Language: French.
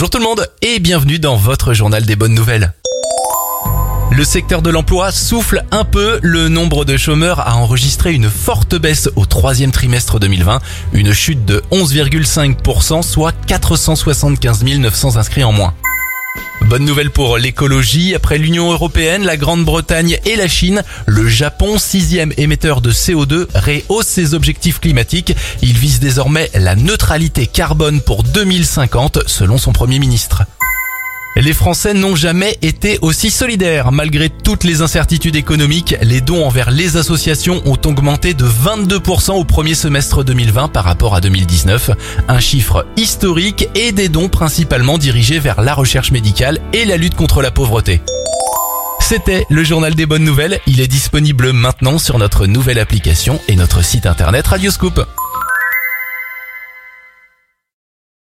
Bonjour tout le monde et bienvenue dans votre journal des bonnes nouvelles. Le secteur de l'emploi souffle un peu, le nombre de chômeurs a enregistré une forte baisse au troisième trimestre 2020, une chute de 11,5%, soit 475 900 inscrits en moins. Bonne nouvelle pour l'écologie, après l'Union Européenne, la Grande-Bretagne et la Chine, le Japon, sixième émetteur de CO2, rehausse ses objectifs climatiques. Il vise désormais la neutralité carbone pour 2050, selon son Premier ministre. Les Français n'ont jamais été aussi solidaires. Malgré toutes les incertitudes économiques, les dons envers les associations ont augmenté de 22% au premier semestre 2020 par rapport à 2019. Un chiffre historique et des dons principalement dirigés vers la recherche médicale et la lutte contre la pauvreté. C'était le journal des bonnes nouvelles. Il est disponible maintenant sur notre nouvelle application et notre site internet Radioscoop.